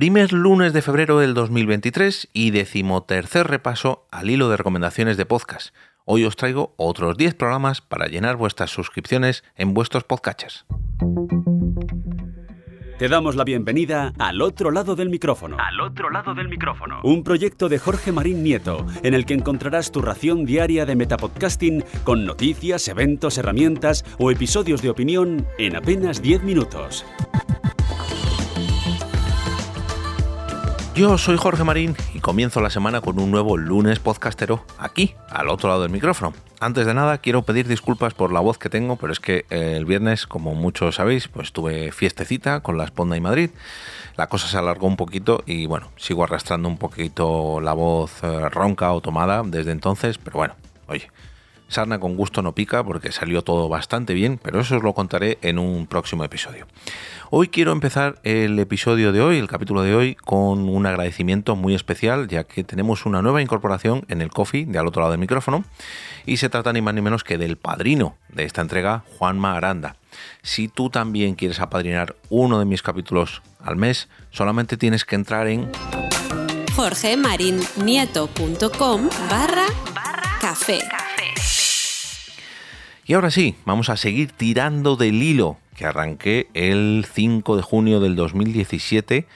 Primer lunes de febrero del 2023 y decimotercer repaso al hilo de recomendaciones de podcast. Hoy os traigo otros 10 programas para llenar vuestras suscripciones en vuestros podcatchers. Te damos la bienvenida al otro lado del micrófono. Al otro lado del micrófono. Un proyecto de Jorge Marín Nieto, en el que encontrarás tu ración diaria de metapodcasting con noticias, eventos, herramientas o episodios de opinión en apenas 10 minutos. Yo soy Jorge Marín y comienzo la semana con un nuevo lunes podcastero aquí, al otro lado del micrófono. Antes de nada, quiero pedir disculpas por la voz que tengo, pero es que eh, el viernes, como muchos sabéis, pues tuve fiestecita con la Esponda y Madrid. La cosa se alargó un poquito y bueno, sigo arrastrando un poquito la voz eh, ronca o tomada desde entonces, pero bueno, oye, Sarna con gusto no pica porque salió todo bastante bien, pero eso os lo contaré en un próximo episodio. Hoy quiero empezar el episodio de hoy, el capítulo de hoy, con un agradecimiento muy especial, ya que tenemos una nueva incorporación en el coffee de al otro lado del micrófono, y se trata ni más ni menos que del padrino de esta entrega, Juanma Aranda. Si tú también quieres apadrinar uno de mis capítulos al mes, solamente tienes que entrar en jorgemarinieto.com barra café. Y ahora sí, vamos a seguir tirando del hilo que arranqué el 5 de junio del 2017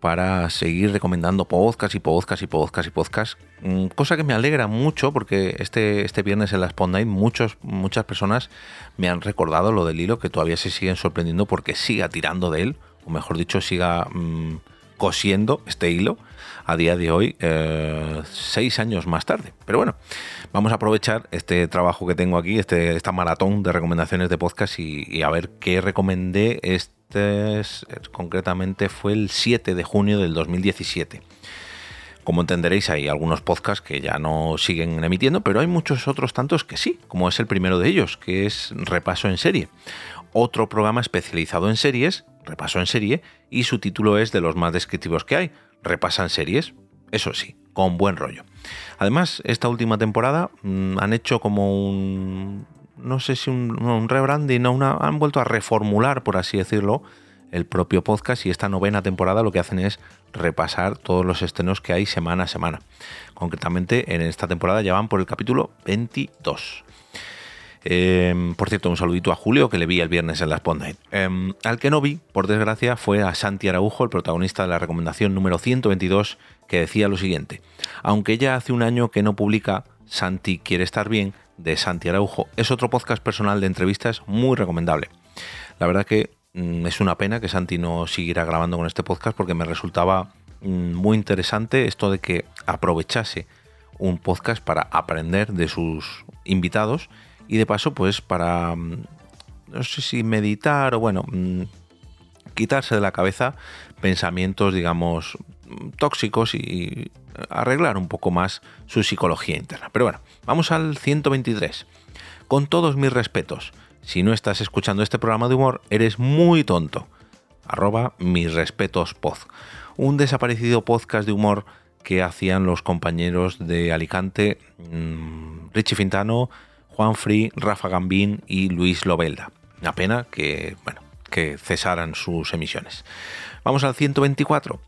para seguir recomendando podcast y podcast y podcast y podcast. Mm, cosa que me alegra mucho porque este, este viernes en la Spawn Night muchos, muchas personas me han recordado lo del hilo que todavía se siguen sorprendiendo porque siga tirando de él, o mejor dicho, siga mm, cosiendo este hilo a día de hoy, eh, seis años más tarde. Pero bueno, vamos a aprovechar este trabajo que tengo aquí, este, esta maratón de recomendaciones de podcast y, a ver qué recomendé. Este concretamente fue el 7 de junio del 2017. Como entenderéis, hay algunos podcasts que ya no siguen emitiendo, pero hay muchos otros tantos que sí, como es el primero de ellos, que es Repaso en serie. Otro programa especializado en series, Repaso en serie, y su título es de los más descriptivos que hay, repasan series, eso sí, con buen rollo. Además, esta última temporada mm, han hecho como un, no sé si un, rebranding, una, han vuelto a reformular, por así decirlo, el propio podcast y esta novena temporada lo que hacen es repasar todos los estrenos que hay semana a semana. Concretamente, en esta temporada ya van por el capítulo 22. Em, por cierto, un saludito a Julio que le vi el viernes en la Spotlight. Em, al que no vi, por desgracia, fue a Santi Araujo, el protagonista de la recomendación número 122, que decía lo siguiente. Aunque ya hace un año que no publica Santi quiere estar bien, de Santi Araujo, es otro podcast personal de entrevistas muy recomendable. La verdad que mm, es una pena que Santi no siguiera grabando con este podcast porque me resultaba mm, muy interesante esto de que aprovechase un podcast para aprender de sus invitados y de paso pues para, mm, no sé si meditar o bueno, mm, quitarse de la cabeza pensamientos digamos tóxicos y arreglar un poco más su psicología interna. Pero bueno, vamos al 123. Con todos mis respetos, si no estás escuchando este programa de humor, eres muy tonto. Arroba mis respetos. Un desaparecido podcast de humor que hacían los compañeros de Alicante, mm, Richie Fintano, Juan Free, Rafa Gambín y Luis Lobelda. Una pena que, bueno, que cesaran sus emisiones. Vamos al 124.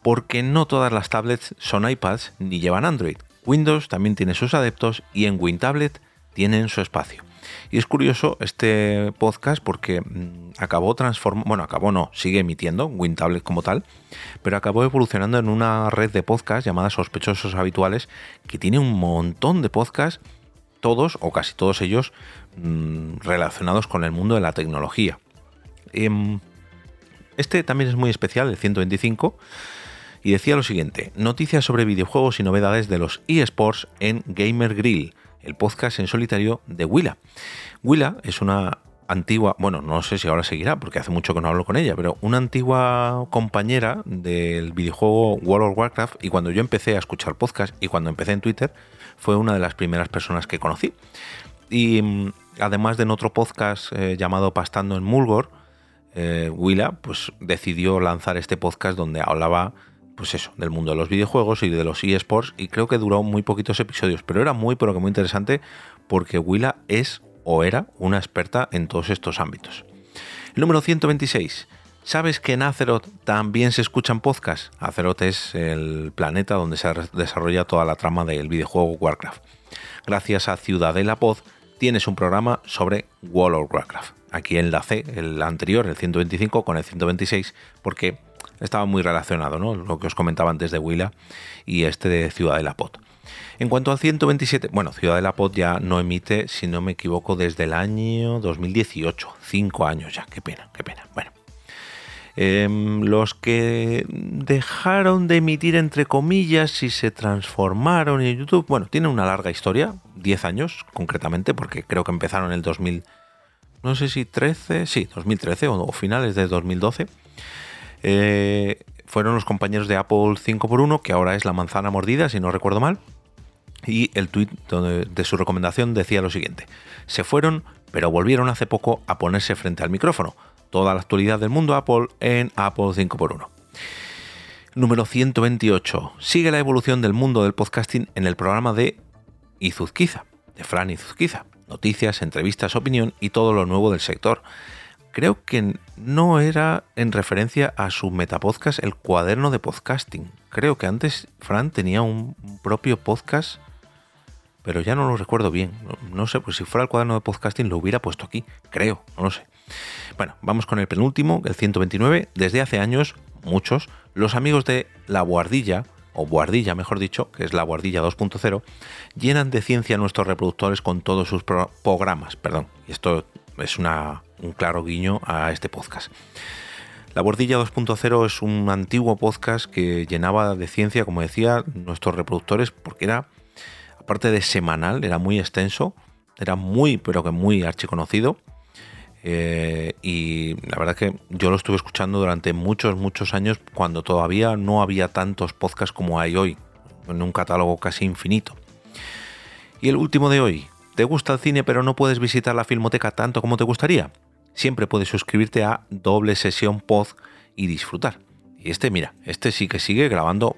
Porque no todas las tablets son iPads ni llevan Android. Windows también tiene sus adeptos y en WinTablet tienen su espacio. Y es curioso este podcast porque mm, acabó transformando, bueno, acabó no, sigue emitiendo WinTablet como tal, pero acabó evolucionando en una red de podcast llamada Sospechosos Habituales que tiene un montón de podcasts todos o casi todos ellos mm, relacionados con el mundo de la tecnología. Em, este también es muy especial, el 125, y decía lo siguiente, noticias sobre videojuegos y novedades de los eSports en Gamer Grill, el podcast en solitario de Willa. Willa es una antigua, bueno, no sé si ahora seguirá porque hace mucho que no hablo con ella, pero una antigua compañera del videojuego World of Warcraft y cuando yo empecé a escuchar podcast y cuando empecé en Twitter, fue una de las primeras personas que conocí. Y mm, además de en otro podcast eh, llamado Pastando en Mulgore, eh, Willa pues decidió lanzar este podcast donde hablaba pues eso, del mundo de los videojuegos y de los eSports y creo que duró muy poquitos episodios, pero era muy pero que muy interesante porque Willa es o era una experta en todos estos ámbitos. El número 126. ¿Sabes que en Azeroth también se escuchan podcasts? Azeroth es el planeta donde se desarrolla toda la trama del videojuego Warcraft. Gracias a Ciudadela Pod tienes un programa sobre World of Warcraft. Aquí enlacé el anterior, el 125, con el 126, porque estaba muy relacionado, ¿no? Lo que os comentaba antes de Willa y este de Ciudadela Pod. En cuanto al 127, bueno, Ciudadela Pod ya no emite, si no me equivoco, desde el año 2018, cinco años ya, qué pena, qué pena. Bueno, Em, los que dejaron de emitir entre comillas y se transformaron en YouTube, bueno, tienen una larga historia, 10 años concretamente, porque creo que empezaron en el 2000, no sé si 13, sí, 2013 o, finales de 2012. Eh, fueron los compañeros de Apple 5x1, que ahora es la manzana mordida, si no recuerdo mal. Y el tweet de su recomendación decía lo siguiente: Se fueron, pero volvieron hace poco a ponerse frente al micrófono toda la actualidad del mundo Apple en Apple 5x1. Número 128. Sigue la evolución del mundo del podcasting en el programa de Izuzquiza, de Fran Izuzquiza. Noticias, entrevistas, opinión y todo lo nuevo del sector. Creo que no era en referencia a su metapodcast el cuaderno de podcasting. Creo que antes Fran tenía un propio podcast, pero ya no lo recuerdo bien. No, sé, pues si fuera el cuaderno de podcasting lo hubiera puesto aquí. Creo, no lo sé. Bueno, vamos con el penúltimo, el 129. Desde hace años, muchos, los amigos de La Guardilla, o Guardilla mejor dicho, que es la Guardilla 2.0, llenan de ciencia nuestros reproductores con todos sus programas. Perdón, y esto es una, un claro guiño a este podcast. La Guardilla 2.0 es un antiguo podcast que llenaba de ciencia, como decía, nuestros reproductores, porque era, aparte de semanal, era muy extenso, era muy, pero que muy archiconocido eh, y la verdad que yo lo estuve escuchando durante muchos, muchos años cuando todavía no había tantos podcasts como hay hoy, en un catálogo casi infinito. Y el último de hoy, ¿te gusta el cine pero no puedes visitar la filmoteca tanto como te gustaría? Siempre puedes suscribirte a Doble Sesión Pod y disfrutar. Y este, mira, este sí que sigue grabando.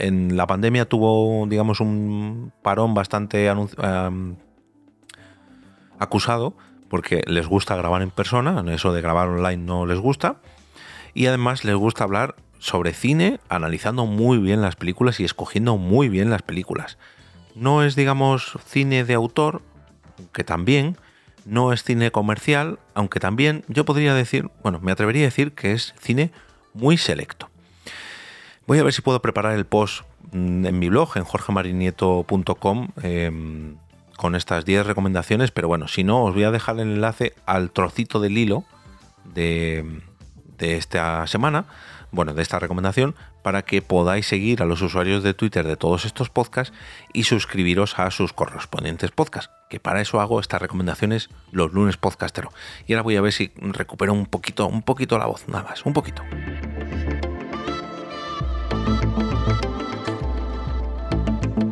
En la pandemia tuvo, digamos, un parón bastante acusado, porque les gusta grabar en persona, eso de grabar online no les gusta, y además les gusta hablar sobre cine, analizando muy bien las películas y escogiendo muy bien las películas. No es, digamos, cine de autor, que también, no es cine comercial, aunque también yo podría decir, bueno, me atrevería a decir que es cine muy selecto. Voy a ver si puedo preparar el post mm, en mi blog, en jorgemarinieto.com, con estas 10 recomendaciones, pero bueno, si no, os voy a dejar el enlace al trocito del hilo de, de esta semana, bueno, de esta recomendación, para que podáis seguir a los usuarios de Twitter de todos estos podcasts y suscribiros a sus correspondientes podcasts, que para eso hago estas recomendaciones los lunes podcastero. Y ahora voy a ver si recupero un poquito, un poquito la voz, nada más, un poquito.